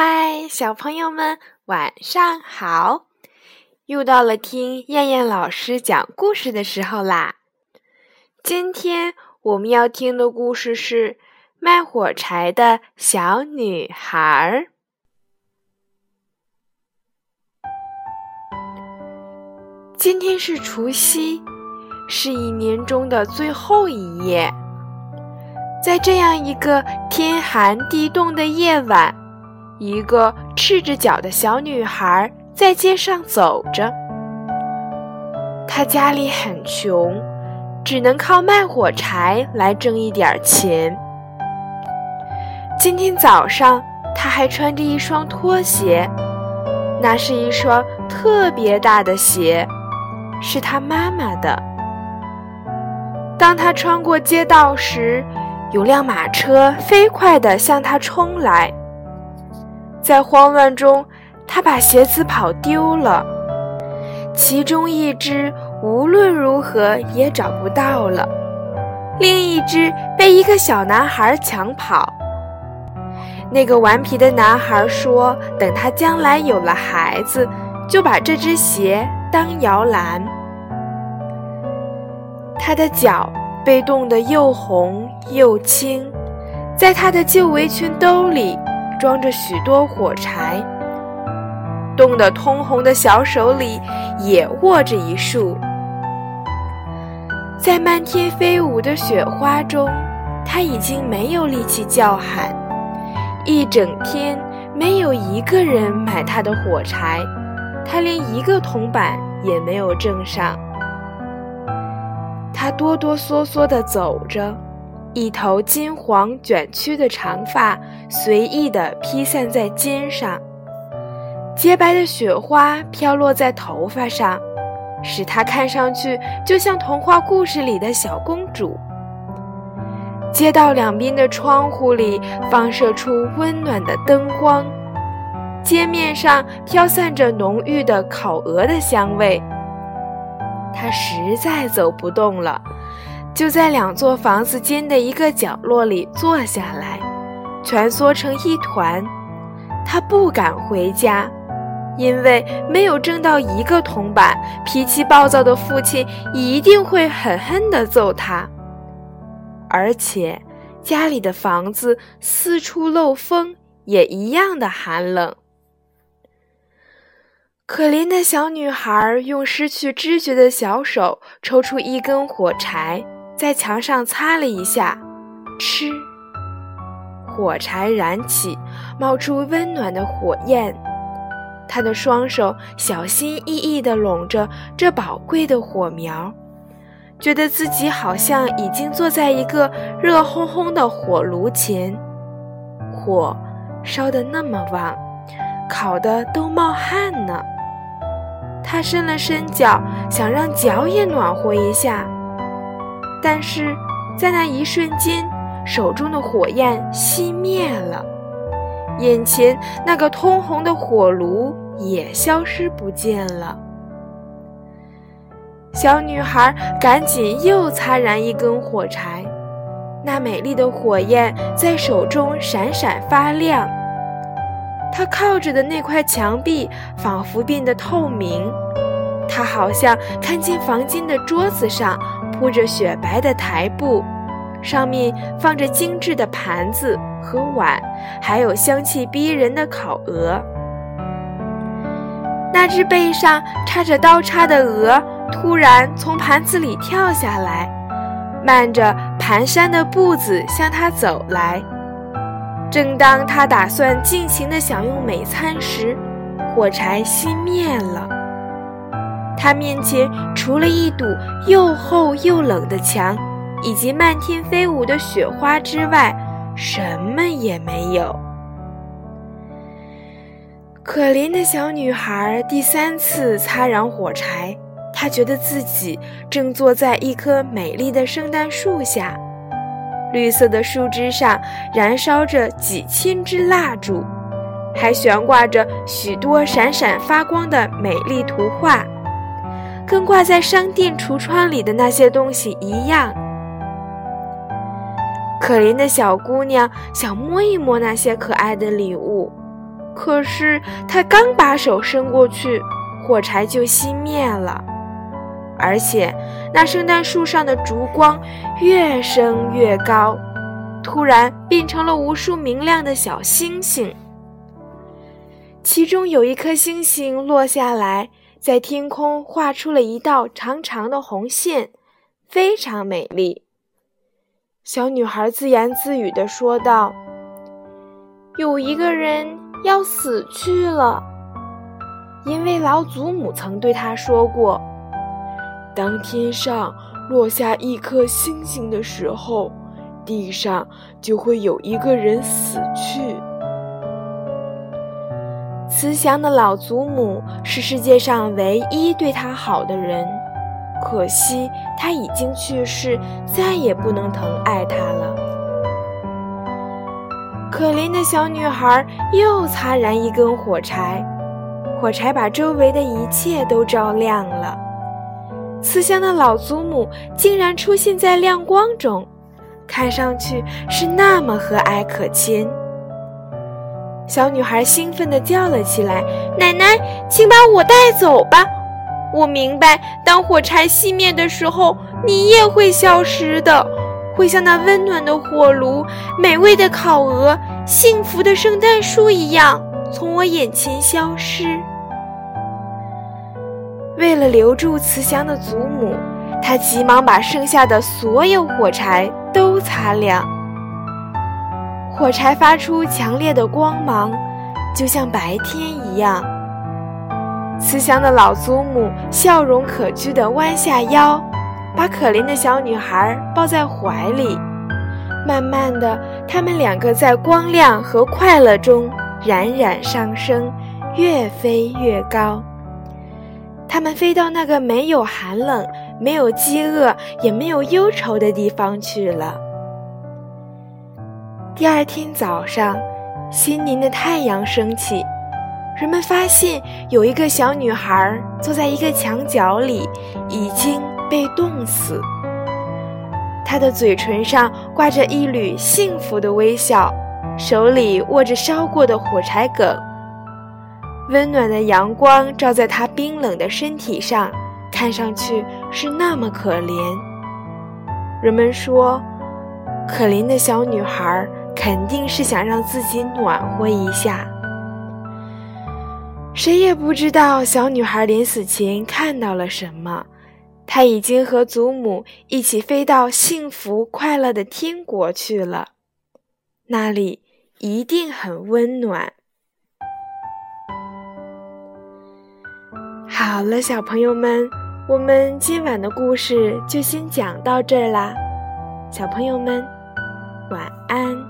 嗨，小朋友们，晚上好！又到了听燕燕老师讲故事的时候啦。今天我们要听的故事是《卖火柴的小女孩》。今天是除夕，是一年中的最后一夜。在这样一个天寒地冻的夜晚，一个赤着脚的小女孩在街上走着。她家里很穷，只能靠卖火柴来挣一点钱。今天早上，她还穿着一双拖鞋，那是一双特别大的鞋，是她妈妈的。当她穿过街道时，有辆马车飞快地向她冲来。在慌乱中，他把鞋子跑丢了，其中一只无论如何也找不到了，另一只被一个小男孩抢跑。那个顽皮的男孩说：“等他将来有了孩子，就把这只鞋当摇篮。”他的脚被冻得又红又青，在他的旧围裙兜里。装着许多火柴，冻得通红的小手里也握着一束。在漫天飞舞的雪花中，他已经没有力气叫喊。一整天没有一个人买他的火柴，他连一个铜板也没有挣上。他哆哆嗦嗦地走着。一头金黄卷曲的长发随意地披散在肩上，洁白的雪花飘落在头发上，使她看上去就像童话故事里的小公主。街道两边的窗户里放射出温暖的灯光，街面上飘散着浓郁的烤鹅的香味。她实在走不动了。就在两座房子间的一个角落里坐下来，蜷缩成一团。他不敢回家，因为没有挣到一个铜板，脾气暴躁的父亲一定会狠狠地揍他。而且，家里的房子四处漏风，也一样的寒冷。可怜的小女孩用失去知觉的小手抽出一根火柴。在墙上擦了一下，吃。火柴燃起，冒出温暖的火焰。他的双手小心翼翼地拢着这宝贵的火苗，觉得自己好像已经坐在一个热烘烘的火炉前，火烧得那么旺，烤得都冒汗呢。他伸了伸脚，想让脚也暖和一下。但是，在那一瞬间，手中的火焰熄灭了，眼前那个通红的火炉也消失不见了。小女孩赶紧又擦燃一根火柴，那美丽的火焰在手中闪闪发亮。她靠着的那块墙壁仿佛变得透明，她好像看见房间的桌子上。铺着雪白的台布，上面放着精致的盘子和碗，还有香气逼人的烤鹅。那只背上插着刀叉的鹅突然从盘子里跳下来，迈着蹒跚的步子向他走来。正当他打算尽情地享用美餐时，火柴熄灭了。他面前除了一堵又厚又冷的墙，以及漫天飞舞的雪花之外，什么也没有。可怜的小女孩第三次擦燃火柴，她觉得自己正坐在一棵美丽的圣诞树下，绿色的树枝上燃烧着几千支蜡烛，还悬挂着许多闪闪发光的美丽图画。跟挂在商店橱窗里的那些东西一样。可怜的小姑娘想摸一摸那些可爱的礼物，可是她刚把手伸过去，火柴就熄灭了，而且那圣诞树上的烛光越升越高，突然变成了无数明亮的小星星。其中有一颗星星落下来，在天空画出了一道长长的红线，非常美丽。小女孩自言自语地说道：“有一个人要死去了，因为老祖母曾对她说过，当天上落下一颗星星的时候，地上就会有一个人死去。”慈祥的老祖母是世界上唯一对她好的人，可惜她已经去世，再也不能疼爱她了。可怜的小女孩又擦燃一根火柴，火柴把周围的一切都照亮了。慈祥的老祖母竟然出现在亮光中，看上去是那么和蔼可亲。小女孩兴奋地叫了起来：“奶奶，请把我带走吧！我明白，当火柴熄灭的时候，你也会消失的，会像那温暖的火炉、美味的烤鹅、幸福的圣诞树一样，从我眼前消失。”为了留住慈祥的祖母，她急忙把剩下的所有火柴都擦亮。火柴发出强烈的光芒，就像白天一样。慈祥的老祖母笑容可掬地弯下腰，把可怜的小女孩抱在怀里。慢慢的，他们两个在光亮和快乐中冉冉上升，越飞越高。他们飞到那个没有寒冷、没有饥饿、也没有忧愁的地方去了。第二天早上，新年的太阳升起，人们发现有一个小女孩坐在一个墙角里，已经被冻死。她的嘴唇上挂着一缕幸福的微笑，手里握着烧过的火柴梗。温暖的阳光照在她冰冷的身体上，看上去是那么可怜。人们说，可怜的小女孩。肯定是想让自己暖和一下。谁也不知道小女孩临死前看到了什么。她已经和祖母一起飞到幸福快乐的天国去了，那里一定很温暖。好了，小朋友们，我们今晚的故事就先讲到这儿啦。小朋友们，晚安。